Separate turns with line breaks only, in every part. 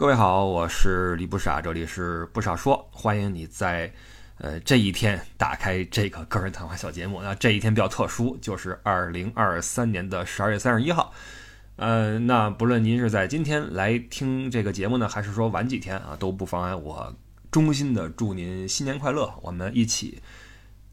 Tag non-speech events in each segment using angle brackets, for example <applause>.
各位好，我是李不傻，这里是不傻说，欢迎你在呃这一天打开这个 <laughs> 个人谈话小节目。那这一天比较特殊，就是二零二三年的十二月三十一号。呃，那不论您是在今天来听这个节目呢，还是说晚几天啊，都不妨碍我衷心的祝您新年快乐。我们一起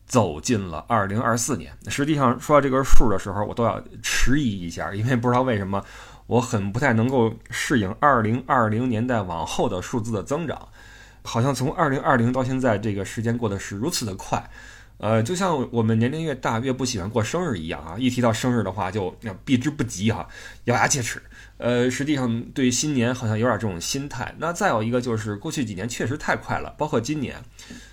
走进了二零二四年。实际上说到这个数的时候，我都要迟疑一下，因为不知道为什么。我很不太能够适应二零二零年代往后的数字的增长，好像从二零二零到现在，这个时间过得是如此的快，呃，就像我们年龄越大越不喜欢过生日一样啊，一提到生日的话就避之不及哈，咬牙切齿。呃，实际上对新年好像有点这种心态。那再有一个就是过去几年确实太快了，包括今年，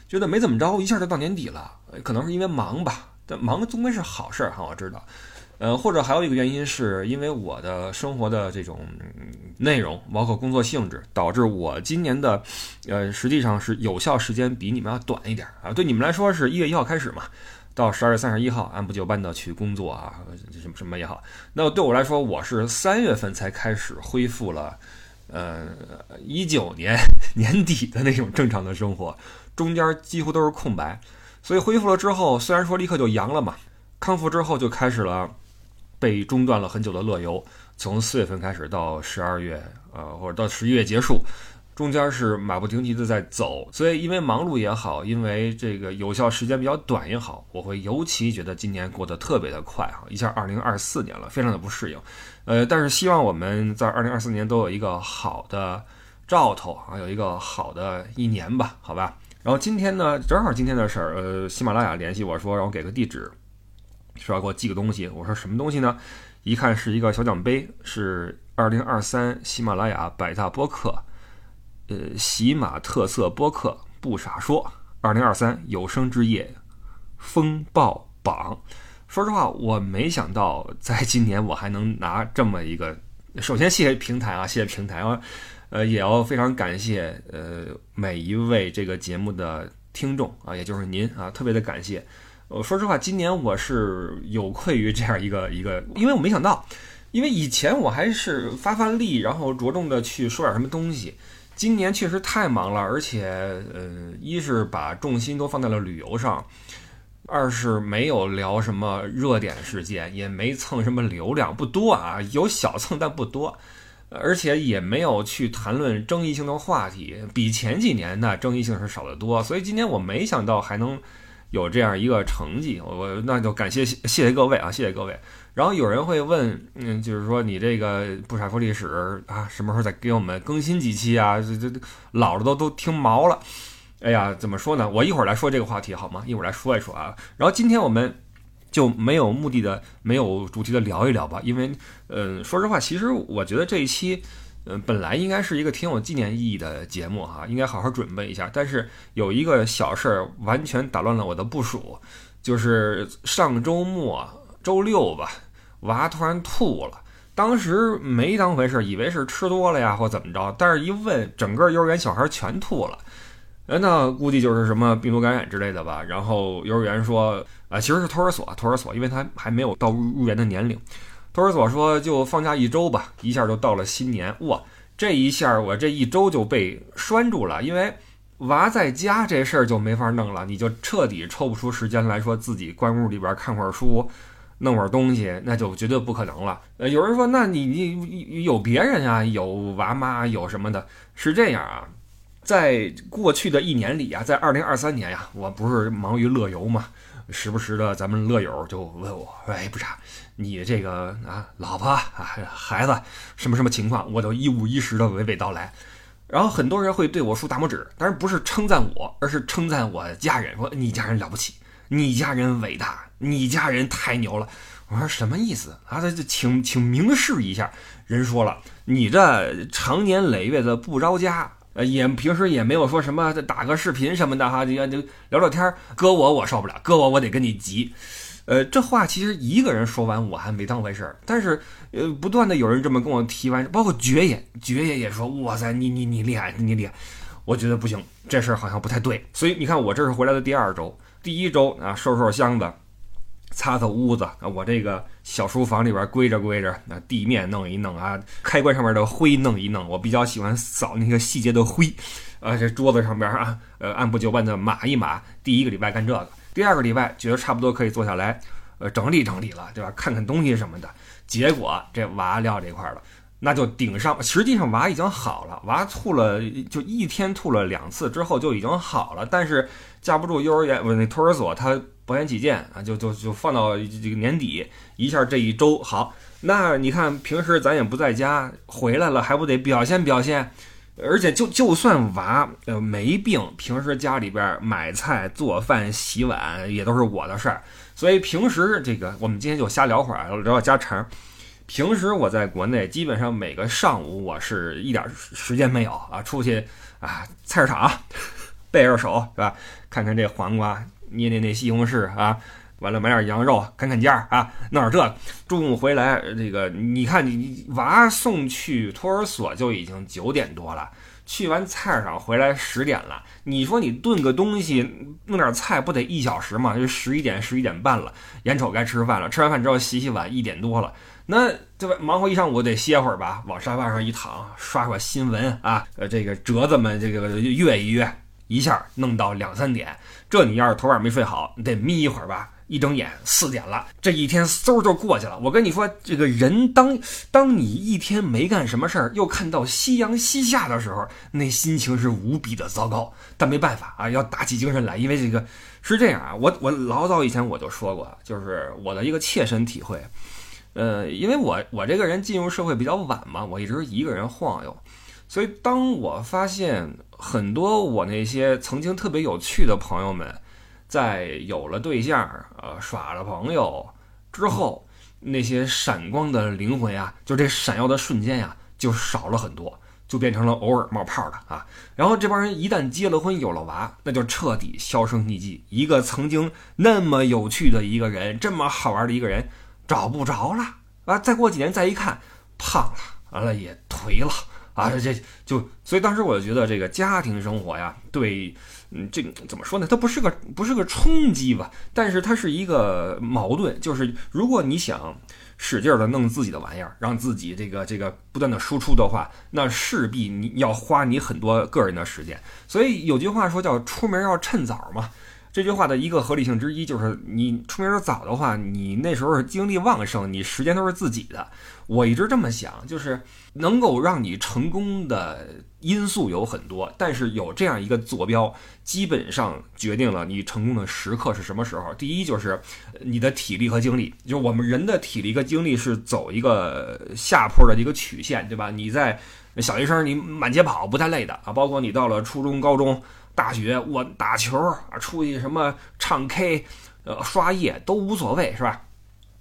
觉得没怎么着，一下就到年底了，可能是因为忙吧，但忙终归是好事儿哈，我知道。呃，或者还有一个原因，是因为我的生活的这种内容，包括工作性质，导致我今年的，呃，实际上是有效时间比你们要短一点啊。对你们来说是一月一号开始嘛，到十二月三十一号按部就班的去工作啊，什么什么也好。那对我来说，我是三月份才开始恢复了，呃，一九年年底的那种正常的生活，中间几乎都是空白。所以恢复了之后，虽然说立刻就阳了嘛，康复之后就开始了。被中断了很久的乐游，从四月份开始到十二月，呃，或者到十一月结束，中间是马不停蹄的在走。所以因为忙碌也好，因为这个有效时间比较短也好，我会尤其觉得今年过得特别的快哈，一下二零二四年了，非常的不适应。呃，但是希望我们在二零二四年都有一个好的兆头啊，有一个好的一年吧，好吧。然后今天呢，正好今天的事儿，呃，喜马拉雅联系我说让我给个地址。说要给我寄个东西，我说什么东西呢？一看是一个小奖杯，是二零二三喜马拉雅百大播客，呃，喜马特色播客不傻说二零二三有生之夜风暴榜。说实话，我没想到在今年我还能拿这么一个。首先谢谢平台啊，谢谢平台啊，呃，也要非常感谢呃每一位这个节目的听众啊，也就是您啊，特别的感谢。我说实话，今年我是有愧于这样一个一个，因为我没想到，因为以前我还是发发力，然后着重的去说点什么东西。今年确实太忙了，而且，呃，一是把重心都放在了旅游上，二是没有聊什么热点事件，也没蹭什么流量，不多啊，有小蹭但不多，而且也没有去谈论争议性的话题，比前几年那争议性是少得多。所以今年我没想到还能。有这样一个成绩，我我那就感谢谢谢各位啊，谢谢各位。然后有人会问，嗯，就是说你这个不傻说历史啊，什么时候再给我们更新几期啊？这这老了都都听毛了。哎呀，怎么说呢？我一会儿来说这个话题好吗？一会儿来说一说啊。然后今天我们就没有目的的、没有主题的聊一聊吧，因为，嗯，说实话，其实我觉得这一期。嗯，本来应该是一个挺有纪念意义的节目哈，应该好好准备一下。但是有一个小事儿完全打乱了我的部署，就是上周末周六吧，娃突然吐了。当时没当回事，以为是吃多了呀或怎么着。但是一问，整个幼儿园小孩全吐了。那估计就是什么病毒感染之类的吧。然后幼儿园说，啊，其实是托儿所，托儿所，因为他还没有到入园的年龄。托儿所说就放假一周吧，一下就到了新年哇！这一下我这一周就被拴住了，因为娃在家这事儿就没法弄了，你就彻底抽不出时间来说自己关屋里边看会儿书，弄会儿东西，那就绝对不可能了。呃，有人说那你你有别人啊，有娃妈有什么的？是这样啊，在过去的一年里啊，在二零二三年呀，我不是忙于乐游嘛，时不时的咱们乐友就问我，哎，不傻。你这个啊，老婆啊，孩子什么什么情况，我都一五一十的娓娓道来。然后很多人会对我竖大拇指，但是不是称赞我，而是称赞我家人，说你家人了不起，你家人伟大，你家人太牛了。我说什么意思啊？这请请明示一下。人说了，你这长年累月的不着家，呃，也平时也没有说什么打个视频什么的哈，就就聊聊天。搁我我受不了，搁我我得跟你急。呃，这话其实一个人说完我还没当回事儿，但是呃，不断的有人这么跟我提完，包括爵爷，爵爷也说，哇塞，你你你厉害，你厉害，我觉得不行，这事儿好像不太对，所以你看我这是回来的第二周，第一周啊，收拾收拾箱子，擦擦屋子啊，我这个小书房里边归着归着，那地面弄一弄啊，开关上面的灰弄一弄，我比较喜欢扫那个细节的灰，啊，这桌子上边啊，呃，按部就班的码一码。第一个礼拜干这个，第二个礼拜觉得差不多可以坐下来，呃，整理整理了，对吧？看看东西什么的。结果这娃撂这块了，那就顶上。实际上娃已经好了，娃吐了就一天吐了两次之后就已经好了，但是架不住幼儿园不那托儿所他。保险起见啊，就就就放到这个年底一下这一周好。那你看平时咱也不在家，回来了还不得表现表现？而且就就算娃呃没病，平时家里边买菜、做饭、洗碗也都是我的事儿。所以平时这个我们今天就瞎聊会儿，聊聊家常。平时我在国内基本上每个上午我是一点时间没有啊，出去啊菜市场背着手是吧？看看这黄瓜。捏捏那西红柿啊，完了买点羊肉，砍砍价啊，弄点这。中午回来，这个你看你娃送去托儿所就已经九点多了，去完菜市场回来十点了。你说你炖个东西，弄点菜不得一小时吗？就十一点十一点半了，眼瞅该吃饭了。吃完饭之后洗洗碗，一点多了。那这不忙活一上午得歇会儿吧？往沙发上一躺，刷刷新闻啊，呃，这个折子们这个阅一阅。一下弄到两三点，这你要是头晚没睡好，你得眯一会儿吧。一睁眼四点了，这一天嗖就过去了。我跟你说，这个人当当你一天没干什么事儿，又看到夕阳西下的时候，那心情是无比的糟糕。但没办法啊，要打起精神来，因为这个是这样啊。我我老早以前我就说过，就是我的一个切身体会。呃，因为我我这个人进入社会比较晚嘛，我一直一个人晃悠，所以当我发现。很多我那些曾经特别有趣的朋友们，在有了对象、呃耍了朋友之后，那些闪光的灵魂呀，就这闪耀的瞬间呀，就少了很多，就变成了偶尔冒泡的啊。然后这帮人一旦结了婚、有了娃，那就彻底销声匿迹。一个曾经那么有趣的一个人，这么好玩的一个人，找不着了啊！再过几年再一看，胖了，完了也颓了。啊，这就所以当时我就觉得这个家庭生活呀，对，嗯，这怎么说呢？它不是个不是个冲击吧，但是它是一个矛盾。就是如果你想使劲的弄自己的玩意儿，让自己这个这个不断的输出的话，那势必你要花你很多个人的时间。所以有句话说叫“出门要趁早”嘛。这句话的一个合理性之一就是，你出名早的话，你那时候精力旺盛，你时间都是自己的。我一直这么想，就是能够让你成功的因素有很多，但是有这样一个坐标，基本上决定了你成功的时刻是什么时候。第一就是你的体力和精力，就我们人的体力和精力是走一个下坡的一个曲线，对吧？你在小学生你满街跑不太累的啊，包括你到了初中、高中。大学我打球啊，出去什么唱 K，呃，刷夜都无所谓，是吧？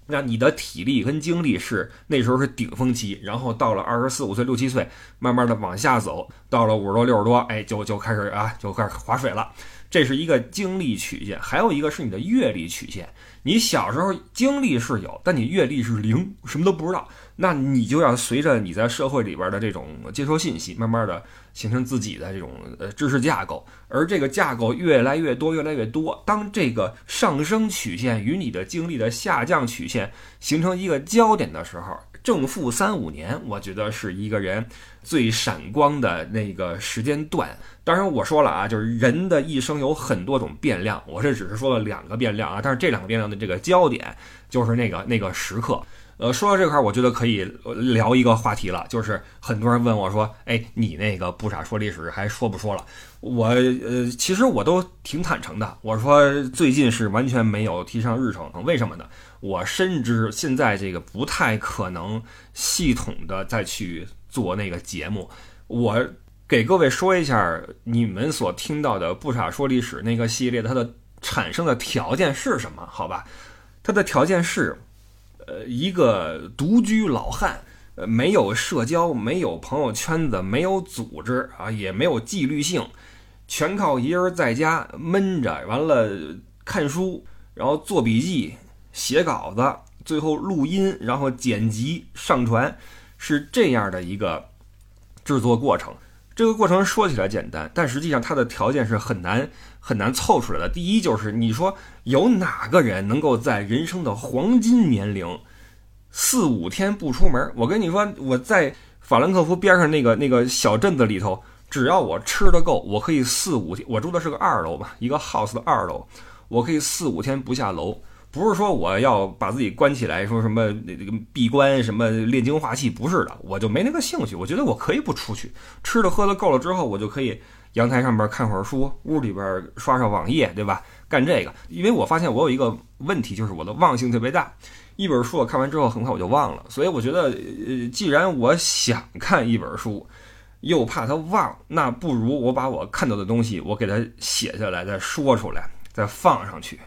那你的体力跟精力是那时候是顶峰期，然后到了二十四五岁、六七岁，慢慢的往下走，到了五十多、六十多，哎，就就开始啊，就开始划水了。这是一个精力曲线，还有一个是你的阅历曲线。你小时候精力是有，但你阅历是零，什么都不知道。那你就要随着你在社会里边的这种接收信息，慢慢的形成自己的这种呃知识架构。而这个架构越来越多，越来越多。当这个上升曲线与你的经历的下降曲线形成一个焦点的时候，正负三五年，我觉得是一个人最闪光的那个时间段。当然我说了啊，就是人的一生有很多种变量，我这只是说了两个变量啊，但是这两个变量的这个焦点就是那个那个时刻。呃，说到这块儿，我觉得可以聊一个话题了，就是很多人问我说：“哎，你那个不傻说历史还说不说了？”我呃，其实我都挺坦诚的，我说最近是完全没有提上日程，为什么呢？我深知现在这个不太可能系统的再去做那个节目。我给各位说一下，你们所听到的不傻说历史那个系列，它的产生的条件是什么？好吧，它的条件是。呃，一个独居老汉，呃，没有社交，没有朋友圈子，没有组织啊，也没有纪律性，全靠一人在家闷着，完了看书，然后做笔记、写稿子，最后录音，然后剪辑上传，是这样的一个制作过程。这个过程说起来简单，但实际上它的条件是很难很难凑出来的。第一就是你说有哪个人能够在人生的黄金年龄四五天不出门？我跟你说，我在法兰克福边上那个那个小镇子里头，只要我吃的够，我可以四五天。我住的是个二楼吧，一个 house 的二楼，我可以四五天不下楼。不是说我要把自己关起来，说什么那个闭关什么炼精化气，不是的，我就没那个兴趣。我觉得我可以不出去，吃的喝的够了之后，我就可以阳台上边看会儿书，屋里边刷刷网页，对吧？干这个，因为我发现我有一个问题，就是我的忘性特别大，一本书我看完之后很快我就忘了。所以我觉得，呃，既然我想看一本书，又怕它忘，那不如我把我看到的东西，我给它写下来，再说出来，再放上去。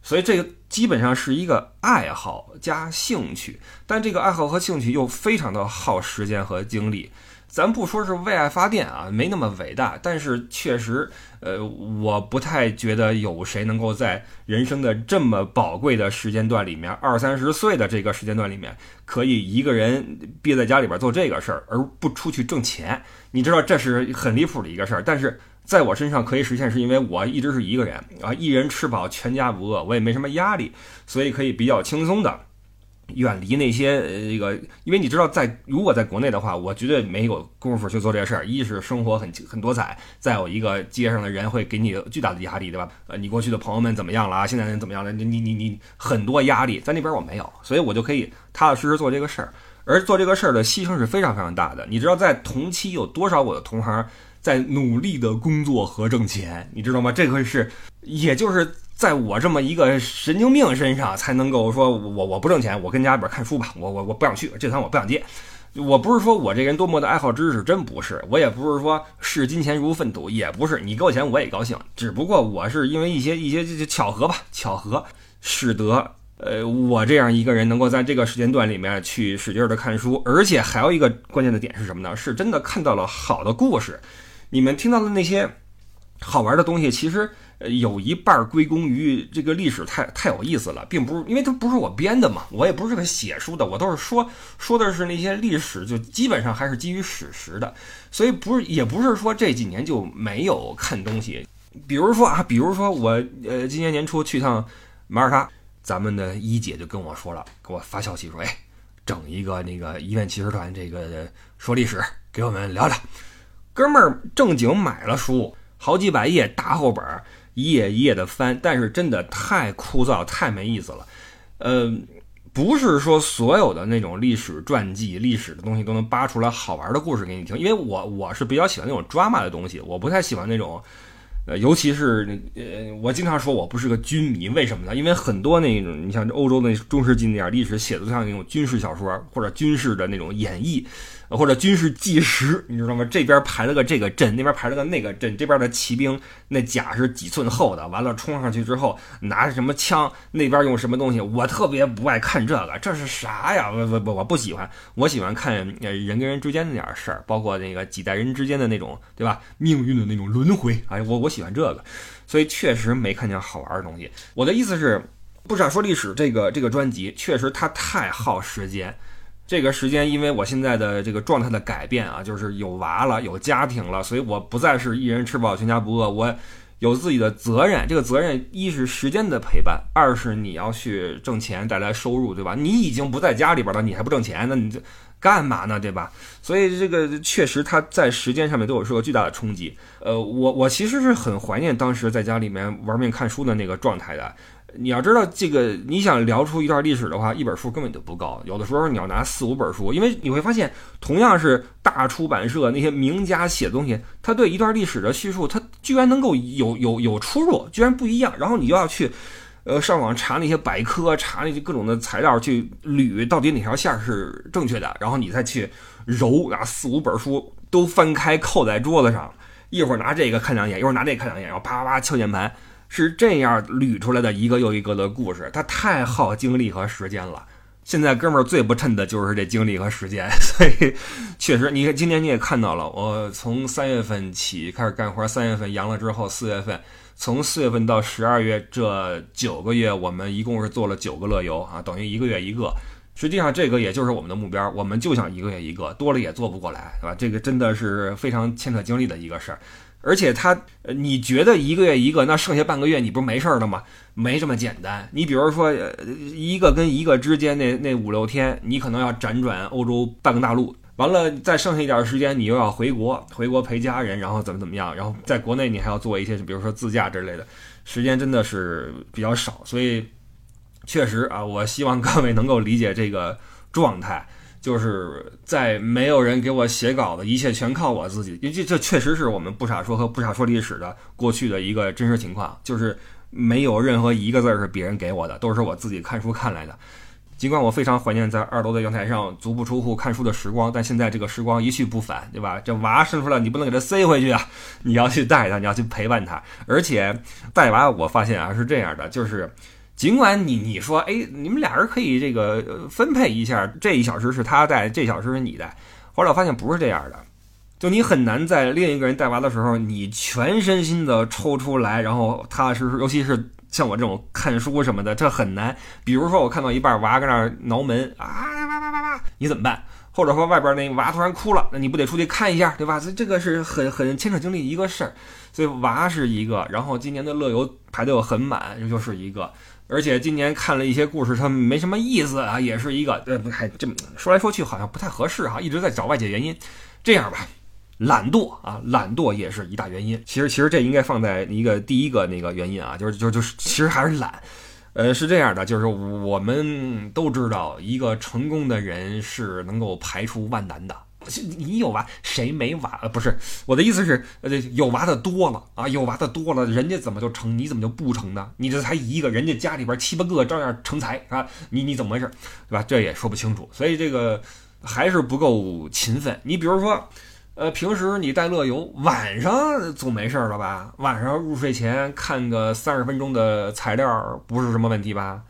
所以这个基本上是一个爱好加兴趣，但这个爱好和兴趣又非常的耗时间和精力。咱不说是为爱发电啊，没那么伟大，但是确实，呃，我不太觉得有谁能够在人生的这么宝贵的时间段里面，二三十岁的这个时间段里面，可以一个人憋在家里边做这个事儿，而不出去挣钱。你知道这是很离谱的一个事儿，但是。在我身上可以实现，是因为我一直是一个人啊，一人吃饱全家不饿，我也没什么压力，所以可以比较轻松的远离那些呃这个，因为你知道，在如果在国内的话，我绝对没有功夫去做这事儿。一是生活很很多彩，再有一个街上的人会给你巨大的压力，对吧？呃，你过去的朋友们怎么样了啊？现在人怎么样了？你你你你很多压力，在那边我没有，所以我就可以踏踏实实做这个事儿。而做这个事儿的牺牲是非常非常大的。你知道，在同期有多少我的同行？在努力的工作和挣钱，你知道吗？这个是，也就是在我这么一个神经病身上才能够说，我我不挣钱，我跟家里边看书吧，我我我不想去这团，我不想接。我不是说我这人多么的爱好知识，真不是。我也不是说视金钱如粪土，也不是。你给我钱我也高兴，只不过我是因为一些一些巧合吧，巧合使得呃我这样一个人能够在这个时间段里面去使劲的看书，而且还有一个关键的点是什么呢？是真的看到了好的故事。你们听到的那些好玩的东西，其实有一半归功于这个历史太太有意思了，并不是因为它不是我编的嘛，我也不是个写书的，我都是说 <laughs> 说的是那些历史，就基本上还是基于史实的，所以不是也不是说这几年就没有看东西，比如说啊，比如说我呃今年年初去趟马耳他，咱们的一姐就跟我说了，给我发消息说，哎，整一个那个医院骑士团这个说历史，给我们聊聊。哥们儿正经买了书，好几百页大厚本，一页一页的翻，但是真的太枯燥，太没意思了。呃，不是说所有的那种历史传记、历史的东西都能扒出来好玩的故事给你听，因为我我是比较喜欢那种 drama 的东西，我不太喜欢那种。呃，尤其是呃，我经常说我不是个军迷，为什么呢？因为很多那种，你像欧洲那中世纪那样历史写的，像那种军事小说或者军事的那种演绎。或者军事纪实，你知道吗？这边排了个这个阵，那边排了个那个阵。这边的骑兵那甲是几寸厚的，完了冲上去之后拿着什么枪，那边用什么东西？我特别不爱看这个，这是啥呀？我我我我不喜欢，我喜欢看人跟人之间那点事儿，包括那个几代人之间的那种，对吧？命运的那种轮回。哎，我我喜欢这个，所以确实没看见好玩的东西。我的意思是，不想说历史这个这个专辑，确实它太耗时间。这个时间，因为我现在的这个状态的改变啊，就是有娃了，有家庭了，所以我不再是一人吃饱全家不饿，我有自己的责任。这个责任一是时间的陪伴，二是你要去挣钱带来收入，对吧？你已经不在家里边了，你还不挣钱，那你这干嘛呢，对吧？所以这个确实它在时间上面对我是个巨大的冲击。呃，我我其实是很怀念当时在家里面玩命看书的那个状态的。你要知道，这个你想聊出一段历史的话，一本书根本就不够。有的时候你要拿四五本书，因为你会发现，同样是大出版社那些名家写的东西，他对一段历史的叙述，他居然能够有有有出入，居然不一样。然后你就要去，呃，上网查那些百科，查那些各种的材料，去捋到底哪条线是正确的，然后你再去揉啊，四五本书都翻开扣在桌子上，一会儿拿这个看两眼，一会儿拿这个看两眼，然后啪啪啪敲键盘。是这样捋出来的一个又一个的故事，它太耗精力和时间了。现在哥们儿最不趁的就是这精力和时间，<laughs> 所以确实，你看今年你也看到了，我从三月份起开始干活，三月份阳了之后，四月份，从四月份到十二月这九个月，我们一共是做了九个乐游啊，等于一个月一个。实际上，这个也就是我们的目标，我们就想一个月一个，多了也做不过来，对吧？这个真的是非常牵扯精力的一个事儿。而且他，你觉得一个月一个，那剩下半个月你不是没事儿了吗？没这么简单。你比如说，一个跟一个之间那那五六天，你可能要辗转欧洲半个大陆，完了再剩下一点时间，你又要回国，回国陪家人，然后怎么怎么样，然后在国内你还要做一些，比如说自驾之类的，时间真的是比较少，所以。确实啊，我希望各位能够理解这个状态，就是在没有人给我写稿子，一切全靠我自己。因为这这确实是我们不傻说和不傻说历史的过去的一个真实情况，就是没有任何一个字是别人给我的，都是我自己看书看来的。尽管我非常怀念在二楼的阳台上足不出户看书的时光，但现在这个时光一去不返，对吧？这娃生出来你不能给他塞回去啊，你要去带他，你要去陪伴他。而且带娃，我发现啊是这样的，就是。尽管你你说，哎，你们俩人可以这个分配一下，这一小时是他带，这小时是你带。后来我发现不是这样的，就你很难在另一个人带娃的时候，你全身心的抽出来，然后踏踏实实，尤其是像我这种看书什么的，这很难。比如说我看到一半，娃搁那挠门啊，哇哇哇哇，你怎么办？或者说外边那娃突然哭了，那你不得出去看一下，对吧？这这个是很很牵扯精力一个事儿。所以娃是一个，然后今年的乐游排的又很满，这就是一个。而且今年看了一些故事，它没什么意思啊，也是一个呃，不太这么说来说去好像不太合适哈，一直在找外界原因。这样吧，懒惰啊，懒惰也是一大原因。其实其实这应该放在一个第一个那个原因啊，就是就就是其实还是懒。呃，是这样的，就是我们都知道，一个成功的人是能够排除万难的。你有娃，谁没娃？呃不是我的意思是，呃，有娃的多了啊，有娃的多了，人家怎么就成？你怎么就不成呢？你这才一个人家家里边七八个照样成才啊！你你怎么回事？对吧？这也说不清楚，所以这个还是不够勤奋。你比如说，呃，平时你带乐游，晚上总没事了吧？晚上入睡前看个三十分钟的材料，不是什么问题吧？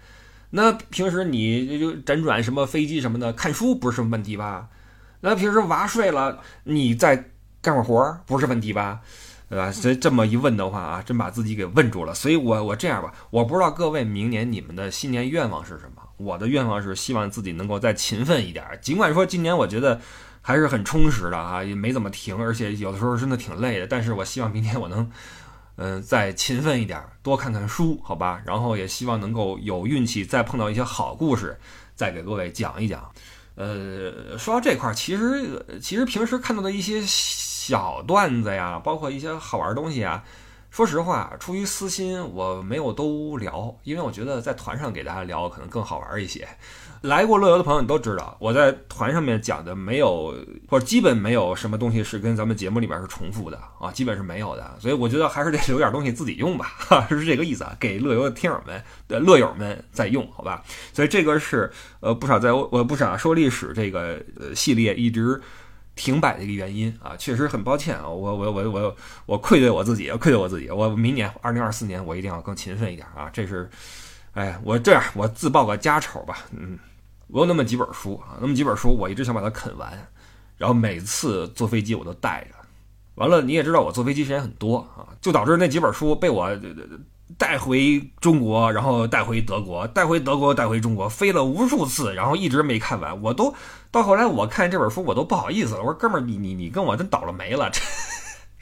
那平时你就辗转什么飞机什么的，看书不是什么问题吧？那平时娃睡了，你再干会活儿不是问题吧？对吧？所以这么一问的话啊，真把自己给问住了。所以我我这样吧，我不知道各位明年你们的新年愿望是什么？我的愿望是希望自己能够再勤奋一点。尽管说今年我觉得还是很充实的啊，也没怎么停，而且有的时候真的挺累的。但是我希望明天我能，嗯，再勤奋一点，多看看书，好吧？然后也希望能够有运气再碰到一些好故事，再给各位讲一讲。呃，说到这块儿，其实其实平时看到的一些小段子呀，包括一些好玩的东西啊，说实话，出于私心，我没有都聊，因为我觉得在团上给大家聊可能更好玩一些。来过乐游的朋友，你都知道，我在团上面讲的没有，或者基本没有什么东西是跟咱们节目里边是重复的啊，基本是没有的。所以我觉得还是得 <laughs> 留点东西自己用吧，哈，<laughs> 是这个意思啊，给乐游的听友们、的乐友们在用，好吧？所以这个是呃，不少在我不少说历史这个呃系列一直停摆的一个原因啊，确实很抱歉啊，我我我我我愧对我自己，愧对我自己，我明年二零二四年我一定要更勤奋一点啊，这是。哎，我这样，我自报个家丑吧。嗯，我有那么几本书啊，那么几本书，我一直想把它啃完。然后每次坐飞机我都带着。完了，你也知道我坐飞机时间很多啊，就导致那几本书被我带回中国，然后带回德国，带回德国，带回中国，飞了无数次，然后一直没看完。我都到后来，我看这本书我都不好意思了。我说哥们儿，你你你跟我真倒了霉了。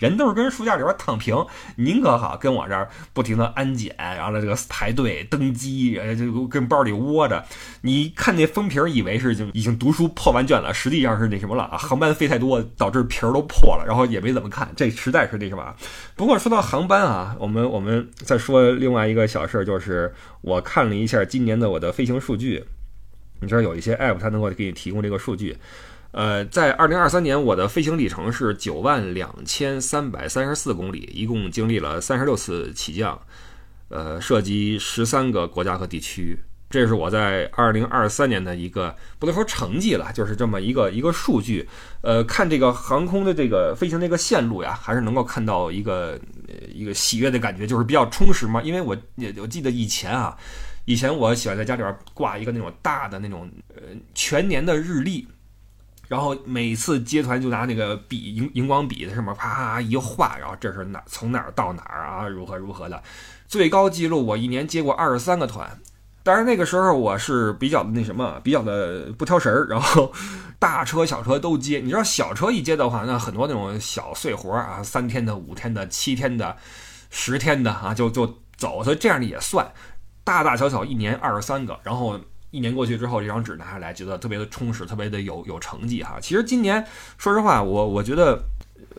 人都是跟书架里边躺平，您可好，跟我这儿不停的安检，然后呢这个排队登机，呃，就跟包里窝着。你看那封皮儿，以为是就已经读书破完卷了，实际上是那什么了啊？<laughs> 航班飞太多，导致皮儿都破了，然后也没怎么看。这实在是那什么。<laughs> 不过说到航班啊，我们我们再说另外一个小事儿，就是我看了一下今年的我的飞行数据，你知道有一些 app 它能够给你提供这个数据。呃，在二零二三年，我的飞行里程是九万两千三百三十四公里，一共经历了三十六次起降，呃，涉及十三个国家和地区。这是我在二零二三年的一个不能说成绩了，就是这么一个一个数据。呃，看这个航空的这个飞行这个线路呀，还是能够看到一个一个喜悦的感觉，就是比较充实嘛。因为我也我记得以前啊，以前我喜欢在家里边挂一个那种大的那种呃全年的日历。然后每次接团就拿那个笔荧荧光笔在上面啪一画，然后这是哪从哪儿到哪儿啊，如何如何的，最高记录我一年接过二十三个团，当然那个时候我是比较的那什么，比较的不挑食儿，然后 <laughs> 大车小车都接。你知道小车一接的话，那很多那种小碎活啊，三天的、五天的、七天的、十天的啊，就就走。所以这样的也算，大大小小一年二十三个，然后一年过去之后，这张纸拿下来，觉得特别的充实，特别的有有成绩哈。其实今年说实话，我我觉得。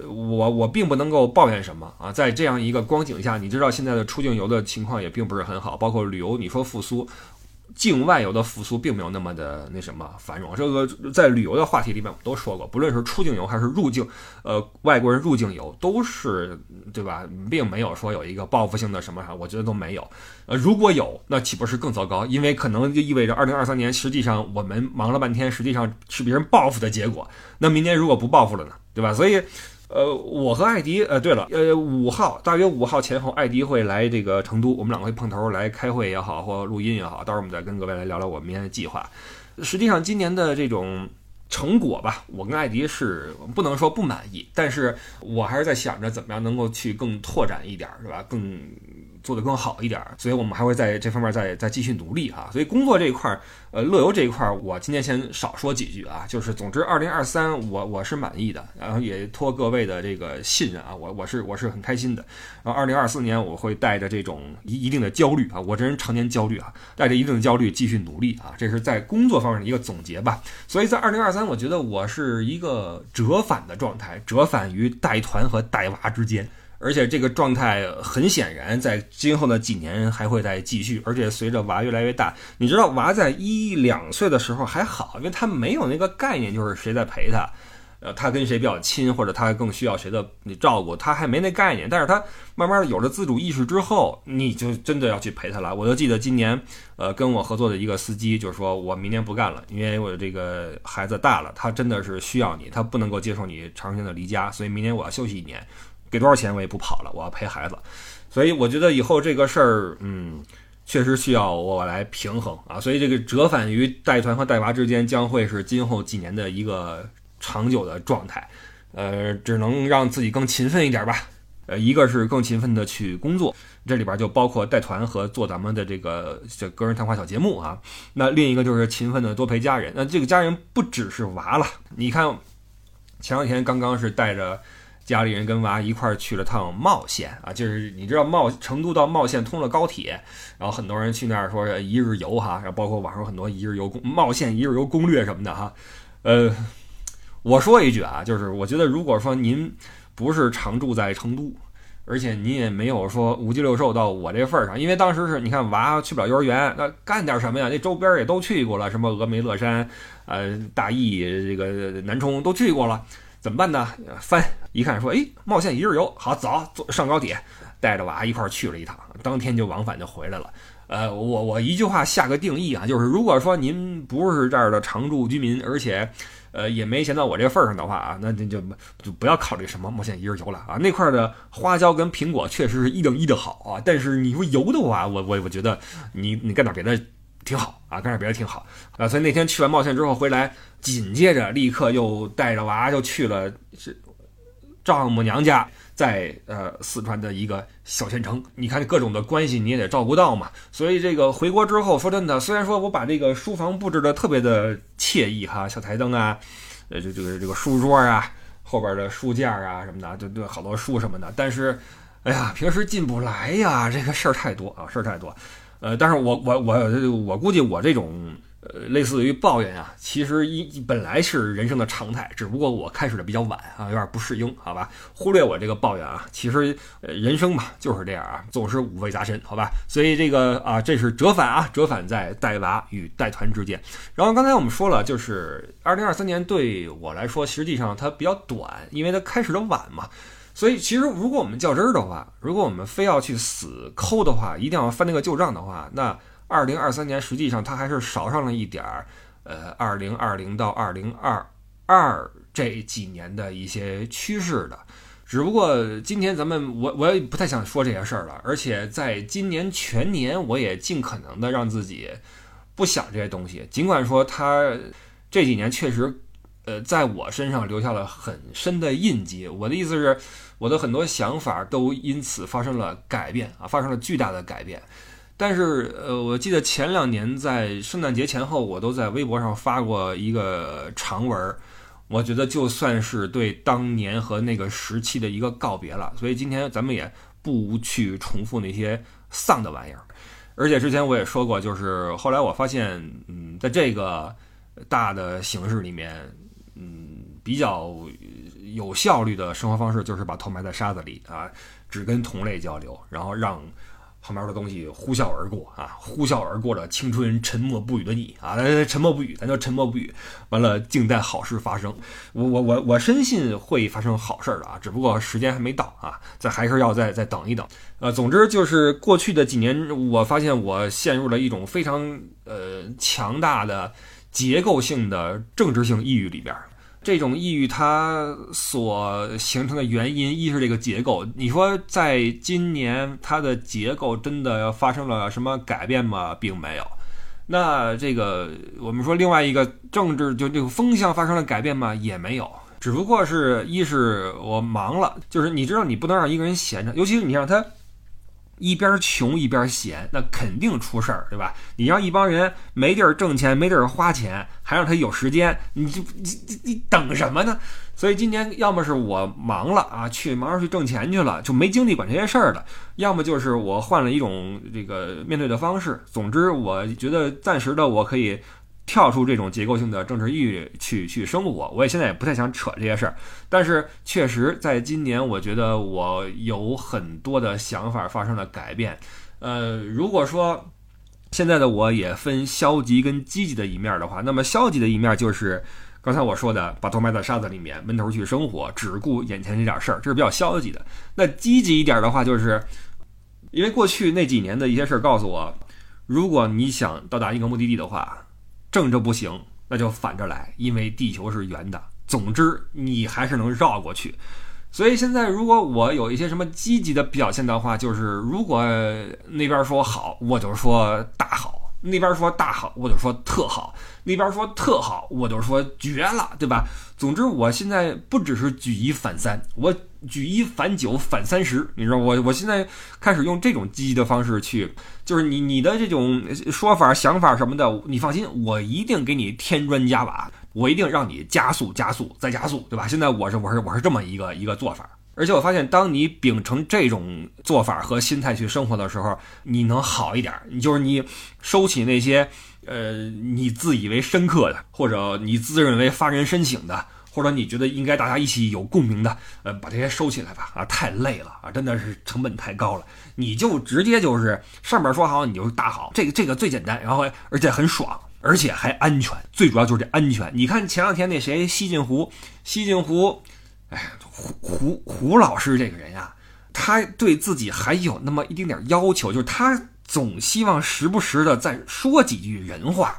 我我并不能够抱怨什么啊，在这样一个光景下，你知道现在的出境游的情况也并不是很好，包括旅游，你说复苏，境外游的复苏并没有那么的那什么繁荣。这个在旅游的话题里面我们都说过，不论是出境游还是入境，呃，外国人入境游都是对吧，并没有说有一个报复性的什么，我觉得都没有。呃，如果有，那岂不是更糟糕？因为可能就意味着二零二三年实际上我们忙了半天，实际上是别人报复的结果。那明年如果不报复了呢，对吧？所以。呃，我和艾迪，呃，对了，呃，五号大约五号前后，艾迪会来这个成都，我们两个会碰头来开会也好，或录音也好，到时候我们再跟各位来聊聊我们明天的计划。实际上，今年的这种成果吧，我跟艾迪是不能说不满意，但是我还是在想着怎么样能够去更拓展一点，是吧？更。做得更好一点，所以我们还会在这方面再再继续努力啊。所以工作这一块儿，呃，乐游这一块儿，我今天先少说几句啊。就是总之，二零二三我我是满意的，然后也托各位的这个信任啊，我我是我是很开心的。然后二零二四年我会带着这种一一定的焦虑啊，我这人常年焦虑啊，带着一定的焦虑继续努力啊。这是在工作方面的一个总结吧。所以在二零二三，我觉得我是一个折返的状态，折返于带团和带娃之间。而且这个状态很显然，在今后的几年还会再继续。而且随着娃越来越大，你知道娃在一两岁的时候还好，因为他没有那个概念，就是谁在陪他，呃，他跟谁比较亲，或者他更需要谁的照顾，他还没那概念。但是他慢慢有了自主意识之后，你就真的要去陪他了。我就记得今年，呃，跟我合作的一个司机就是说，我明年不干了，因为我这个孩子大了，他真的是需要你，他不能够接受你长时间的离家，所以明年我要休息一年。给多少钱我也不跑了，我要陪孩子，所以我觉得以后这个事儿，嗯，确实需要我来平衡啊。所以这个折返于带团和带娃之间，将会是今后几年的一个长久的状态。呃，只能让自己更勤奋一点吧。呃，一个是更勤奋的去工作，这里边就包括带团和做咱们的这个这个人谈话小节目啊。那另一个就是勤奋的多陪家人。那这个家人不只是娃了，你看前两天刚刚是带着。家里人跟娃一块儿去了趟茂县啊，就是你知道茂成都到茂县通了高铁，然后很多人去那儿说一日游哈，然后包括网上很多一日游攻茂县一日游攻略什么的哈。呃，我说一句啊，就是我觉得如果说您不是常住在成都，而且您也没有说五鸡六兽到我这份儿上，因为当时是你看娃去不了幼儿园，那干点什么呀？那周边也都去过了，什么峨眉乐山、呃大邑、这个南充都去过了。怎么办呢？翻一看，说：“哎，茂县一日游，好，走，坐上高铁，带着娃一块去了一趟，当天就往返就回来了。”呃，我我一句话下个定义啊，就是如果说您不是这儿的常住居民，而且，呃，也没闲到我这份儿上的话啊，那那就就不要考虑什么冒险一日游了啊。那块的花椒跟苹果确实是一等一的好啊，但是你说游的话，我我我觉得你你干点别的。挺好啊，干点别的挺好啊，所以那天去完茂县之后回来，紧接着立刻又带着娃就去了是丈母娘家，在呃四川的一个小县城。你看各种的关系你也得照顾到嘛，所以这个回国之后，说真的，虽然说我把这个书房布置的特别的惬意哈，小台灯啊，呃这这个这个书桌啊，后边的书架啊什么的，就对好多书什么的，但是哎呀，平时进不来呀，这个事儿太多啊，事儿太多。呃，但是我我我我估计我这种呃类似于抱怨啊，其实一本来是人生的常态，只不过我开始的比较晚啊，有点不适应，好吧，忽略我这个抱怨啊。其实呃人生嘛就是这样啊，总是五味杂陈，好吧。所以这个啊，这是折返啊，折返在带娃与带团之间。然后刚才我们说了，就是二零二三年对我来说，实际上它比较短，因为它开始的晚嘛。所以，其实如果我们较真儿的话，如果我们非要去死抠的话，一定要翻那个旧账的话，那二零二三年实际上它还是少上了一点儿，呃，二零二零到二零二二这几年的一些趋势的。只不过今天咱们我我也不太想说这些事儿了，而且在今年全年，我也尽可能的让自己不想这些东西。尽管说它这几年确实，呃，在我身上留下了很深的印记。我的意思是。我的很多想法都因此发生了改变啊，发生了巨大的改变。但是，呃，我记得前两年在圣诞节前后，我都在微博上发过一个长文，我觉得就算是对当年和那个时期的一个告别了。所以今天咱们也不去重复那些丧的玩意儿。而且之前我也说过，就是后来我发现，嗯，在这个大的形式里面，嗯，比较有效率的生活方式就是把头埋在沙子里啊，只跟同类交流，然后让。旁边的东西呼啸而过啊，呼啸而过的青春，沉默不语的你啊，沉默不语，咱就沉默不语。完了，静待好事发生。我我我我深信会发生好事的啊，只不过时间还没到啊，咱还是要再再等一等。呃，总之就是过去的几年，我发现我陷入了一种非常呃强大的结构性的政治性抑郁里边。这种抑郁它所形成的原因，一是这个结构。你说在今年它的结构真的发生了什么改变吗？并没有。那这个我们说另外一个政治就这个风向发生了改变吗？也没有。只不过是一是我忙了，就是你知道你不能让一个人闲着，尤其是你让他。一边穷一边闲，那肯定出事儿，对吧？你让一帮人没地儿挣钱，没地儿花钱，还让他有时间，你就你你你等什么呢？所以今年要么是我忙了啊，去忙着去挣钱去了，就没精力管这些事儿了；要么就是我换了一种这个面对的方式。总之，我觉得暂时的我可以。跳出这种结构性的政治抑郁去去生活，我也现在也不太想扯这些事儿。但是确实在今年，我觉得我有很多的想法发生了改变。呃，如果说现在的我也分消极跟积极的一面的话，那么消极的一面就是刚才我说的，把头埋在沙子里面，闷头去生活，只顾眼前这点事儿，这是比较消极的。那积极一点的话，就是因为过去那几年的一些事儿告诉我，如果你想到达一个目的地的话。正着不行，那就反着来，因为地球是圆的。总之，你还是能绕过去。所以现在，如果我有一些什么积极的表现的话，就是如果那边说好，我就说大好。那边说大好，我就说特好；那边说特好，我就说绝了，对吧？总之，我现在不只是举一反三，我举一反九反三十，你知道，我我现在开始用这种积极的方式去，就是你你的这种说法、想法什么的，你放心，我一定给你添砖加瓦，我一定让你加速、加速再加速，对吧？现在我是我是我是这么一个一个做法。而且我发现，当你秉承这种做法和心态去生活的时候，你能好一点。你就是你收起那些，呃，你自以为深刻的，或者你自认为发人深省的，或者你觉得应该大家一起有共鸣的，呃，把这些收起来吧。啊，太累了啊，真的是成本太高了。你就直接就是上面说好，你就大好，这个这个最简单，然后而且很爽，而且还安全。最主要就是这安全。你看前两天那谁，西晋湖，西晋湖。哎，胡胡胡老师这个人呀，他对自己还有那么一丁点要求，就是他总希望时不时的再说几句人话，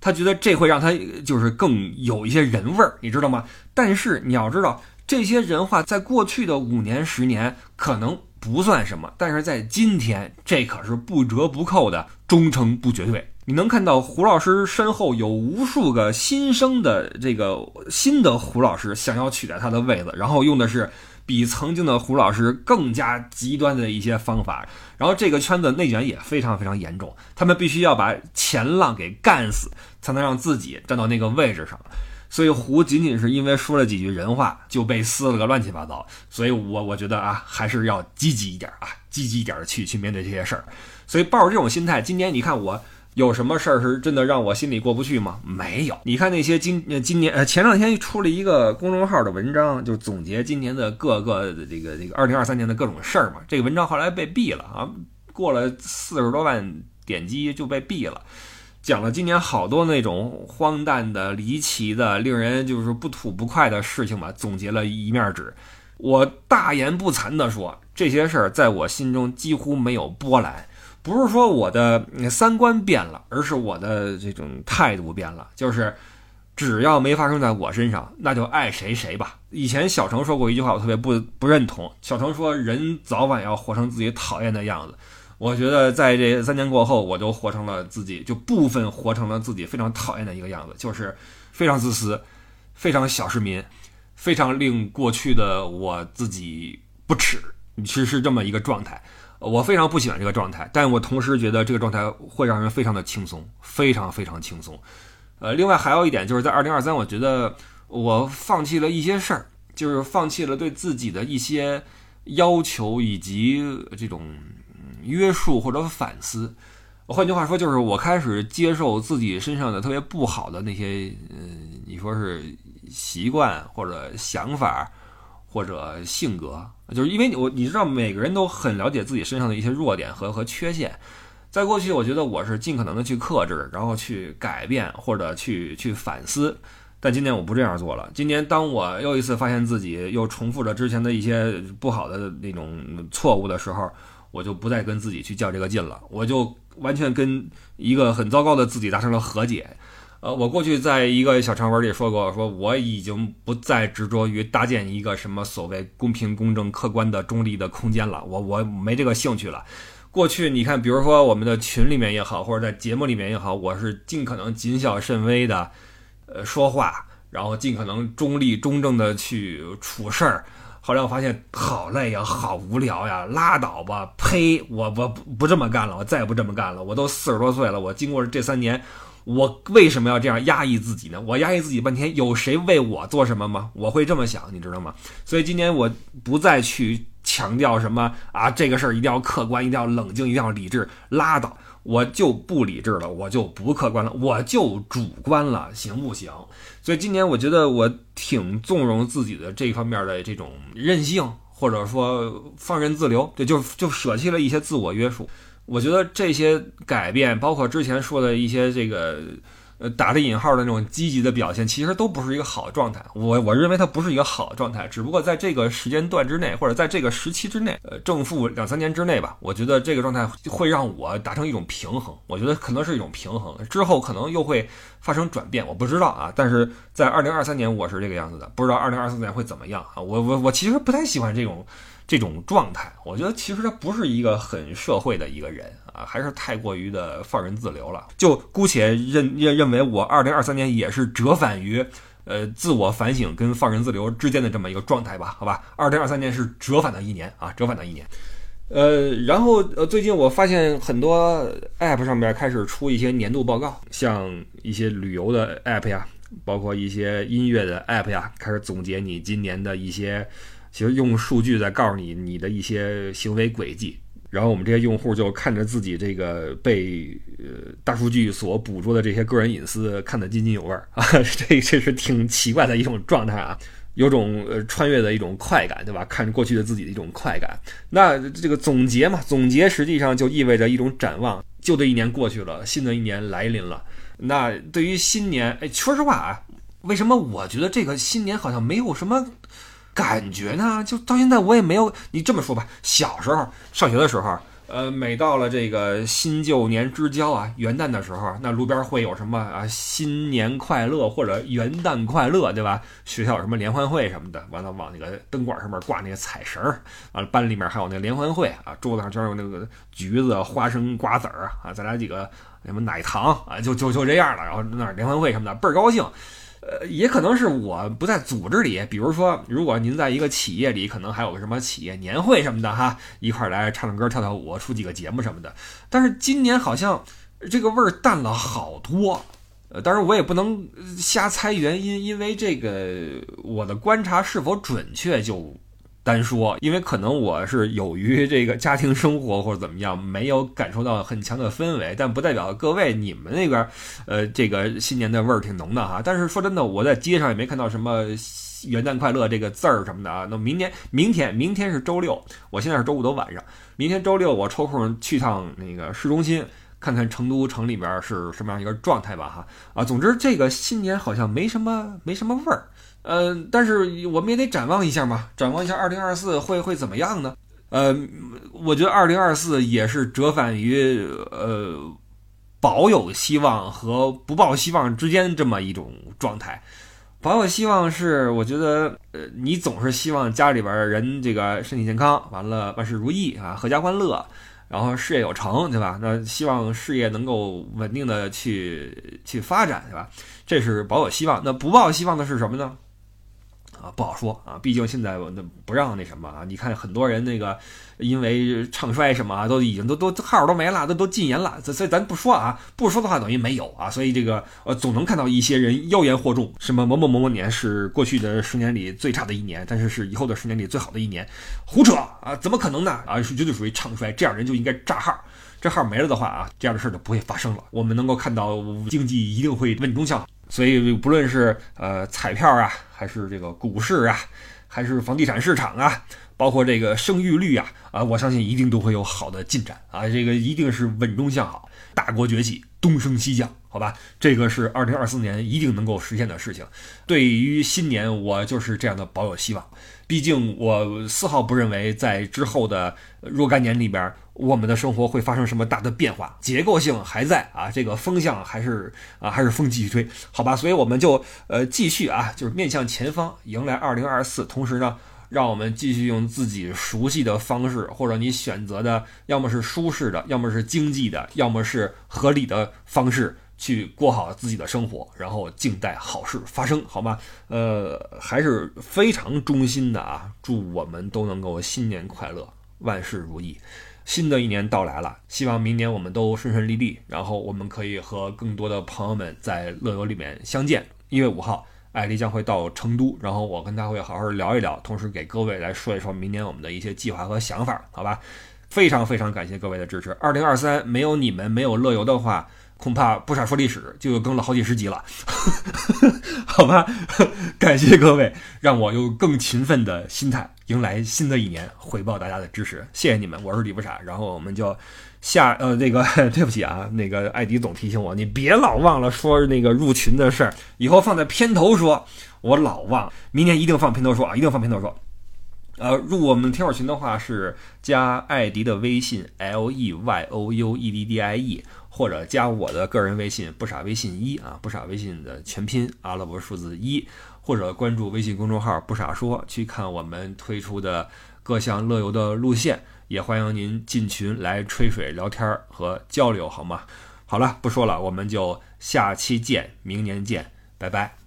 他觉得这会让他就是更有一些人味儿，你知道吗？但是你要知道，这些人话在过去的五年十年可能不算什么，但是在今天，这可是不折不扣的忠诚不绝对。你能看到胡老师身后有无数个新生的这个新的胡老师想要取代他的位子，然后用的是比曾经的胡老师更加极端的一些方法，然后这个圈子内卷也非常非常严重，他们必须要把前浪给干死，才能让自己站到那个位置上。所以胡仅仅是因为说了几句人话就被撕了个乱七八糟，所以我我觉得啊，还是要积极一点啊，积极一点的去去面对这些事儿。所以抱着这种心态，今年你看我。有什么事儿是真的让我心里过不去吗？没有。你看那些今今年呃前两天出了一个公众号的文章，就总结今年的各个这个这个二零二三年的各种事儿嘛。这个文章后来被毙了啊，过了四十多万点击就被毙了，讲了今年好多那种荒诞的、离奇的、令人就是不吐不快的事情吧，总结了一面纸。我大言不惭地说，这些事儿在我心中几乎没有波澜。不是说我的三观变了，而是我的这种态度变了。就是只要没发生在我身上，那就爱谁谁吧。以前小程说过一句话，我特别不不认同。小程说：“人早晚要活成自己讨厌的样子。”我觉得在这三年过后，我就活成了自己，就部分活成了自己非常讨厌的一个样子，就是非常自私，非常小市民，非常令过去的我自己不耻。其实是这么一个状态。我非常不喜欢这个状态，但我同时觉得这个状态会让人非常的轻松，非常非常轻松。呃，另外还有一点就是在二零二三，我觉得我放弃了一些事儿，就是放弃了对自己的一些要求以及这种约束或者反思。换句话说，就是我开始接受自己身上的特别不好的那些，嗯，你说是习惯或者想法或者性格，就是因为我你知道，每个人都很了解自己身上的一些弱点和和缺陷。在过去，我觉得我是尽可能的去克制，然后去改变或者去去反思。但今年我不这样做了。今年当我又一次发现自己又重复着之前的一些不好的那种错误的时候，我就不再跟自己去较这个劲了，我就。完全跟一个很糟糕的自己达成了和解。呃，我过去在一个小长文里说过，说我已经不再执着于搭建一个什么所谓公平、公正、客观的中立的空间了。我我没这个兴趣了。过去你看，比如说我们的群里面也好，或者在节目里面也好，我是尽可能谨小慎微的，呃，说话，然后尽可能中立、中正的去处事儿。后来我发现好累呀，好无聊呀，拉倒吧！呸，我我不不这么干了，我再也不这么干了。我都四十多岁了，我经过这三年，我为什么要这样压抑自己呢？我压抑自己半天，有谁为我做什么吗？我会这么想，你知道吗？所以今年我不再去强调什么啊，这个事儿一定要客观，一定要冷静，一定要理智，拉倒。我就不理智了，我就不客观了，我就主观了，行不行？所以今年我觉得我挺纵容自己的这方面的这种任性，或者说放任自流，对，就就舍弃了一些自我约束。我觉得这些改变，包括之前说的一些这个。呃，打着引号的那种积极的表现，其实都不是一个好的状态。我我认为它不是一个好状态，只不过在这个时间段之内，或者在这个时期之内，呃，正负两三年之内吧，我觉得这个状态会让我达成一种平衡。我觉得可能是一种平衡，之后可能又会发生转变，我不知道啊。但是在二零二三年，我是这个样子的，不知道二零二四年会怎么样啊？我我我其实不太喜欢这种。这种状态，我觉得其实他不是一个很社会的一个人啊，还是太过于的放任自流了。就姑且认认认为我二零二三年也是折返于，呃，自我反省跟放任自流之间的这么一个状态吧，好吧。二零二三年是折返的一年啊，折返的一年。呃，然后呃，最近我发现很多 app 上面开始出一些年度报告，像一些旅游的 app 呀，包括一些音乐的 app 呀，开始总结你今年的一些。其实用数据在告诉你你的一些行为轨迹，然后我们这些用户就看着自己这个被呃大数据所捕捉的这些个人隐私看得津津有味儿啊，<laughs> 这这是挺奇怪的一种状态啊，有种呃穿越的一种快感，对吧？看着过去的自己的一种快感。那这个总结嘛，总结实际上就意味着一种展望，旧的一年过去了，新的一年来临了。那对于新年，哎，说实话啊，为什么我觉得这个新年好像没有什么？感觉呢，就到现在我也没有。你这么说吧，小时候上学的时候，呃，每到了这个新旧年之交啊，元旦的时候，那路边会有什么啊，新年快乐或者元旦快乐，对吧？学校有什么联欢会什么的，完了往那个灯管上面挂那个彩绳儿，完了班里面还有那个联欢会啊，桌子上全有那个橘子、花生、瓜子儿啊，再来几个什么奶糖啊，就就就这样了。然后那联欢会什么的倍儿高兴。呃，也可能是我不在组织里，比如说，如果您在一个企业里，可能还有个什么企业年会什么的哈，一块来唱唱歌、跳跳舞、出几个节目什么的。但是今年好像这个味儿淡了好多，呃，当然我也不能瞎猜原因，因为这个我的观察是否准确就。单说，因为可能我是由于这个家庭生活或者怎么样，没有感受到很强的氛围，但不代表各位你们那边，呃，这个新年的味儿挺浓的哈。但是说真的，我在街上也没看到什么元旦快乐这个字儿什么的啊。那明年，明天，明天是周六，我现在是周五的晚上，明天周六我抽空去趟那个市中心，看看成都城里边是什么样一个状态吧哈。啊，总之这个新年好像没什么没什么味儿。呃，但是我们也得展望一下嘛，展望一下二零二四会会怎么样呢？呃，我觉得二零二四也是折返于呃保有希望和不抱希望之间这么一种状态。保有希望是，我觉得呃，你总是希望家里边人这个身体健康，完了万事如意啊，阖家欢乐，然后事业有成，对吧？那希望事业能够稳定的去去发展，对吧？这是保有希望。那不抱希望的是什么呢？啊，不好说啊，毕竟现在那不让那什么啊。你看很多人那个因为唱衰什么啊，都已经都都号都没了，都都禁言了。所以咱不说啊，不说的话等于没有啊。所以这个呃，总能看到一些人妖言惑众，什么某某某某年是过去的十年里最差的一年，但是是以后的十年里最好的一年，胡扯啊，怎么可能呢？啊，是绝对属于唱衰，这样人就应该炸号。这号没了的话啊，这样的事就不会发生了。我们能够看到经济一定会稳中向好。所以，不论是呃彩票啊，还是这个股市啊，还是房地产市场啊，包括这个生育率啊，啊，我相信一定都会有好的进展啊，这个一定是稳中向好，大国崛起，东升西降，好吧？这个是二零二四年一定能够实现的事情。对于新年，我就是这样的保有希望。毕竟，我丝毫不认为在之后的若干年里边。我们的生活会发生什么大的变化？结构性还在啊，这个风向还是啊，还是风继续吹，好吧？所以我们就呃继续啊，就是面向前方，迎来二零二四。同时呢，让我们继续用自己熟悉的方式，或者你选择的，要么是舒适的，要么是经济的，要么是合理的方式，去过好自己的生活，然后静待好事发生，好吗？呃，还是非常衷心的啊，祝我们都能够新年快乐，万事如意。新的一年到来了，希望明年我们都顺顺利利，然后我们可以和更多的朋友们在乐游里面相见。一月五号，艾丽将会到成都，然后我跟他会好好聊一聊，同时给各位来说一说明年我们的一些计划和想法，好吧？非常非常感谢各位的支持。二零二三没有你们，没有乐游的话。恐怕不傻说历史就又更了好几十集了，<laughs> 好吧？<laughs> 感谢各位，让我用更勤奋的心态迎来新的一年，回报大家的支持，谢谢你们，我是李不傻。然后我们就下呃那个 <laughs> 对不起啊，那个艾迪总提醒我，你别老忘了说那个入群的事儿，以后放在片头说，我老忘，明年一定放片头说啊，一定放片头说。呃，入我们听友群的话是加艾迪的微信 l e y o u e d d i e。或者加我的个人微信不傻微信一啊，不傻微信的全拼阿拉伯数字一，或者关注微信公众号不傻说，去看我们推出的各项乐游的路线，也欢迎您进群来吹水聊天和交流，好吗？好了，不说了，我们就下期见，明年见，拜拜。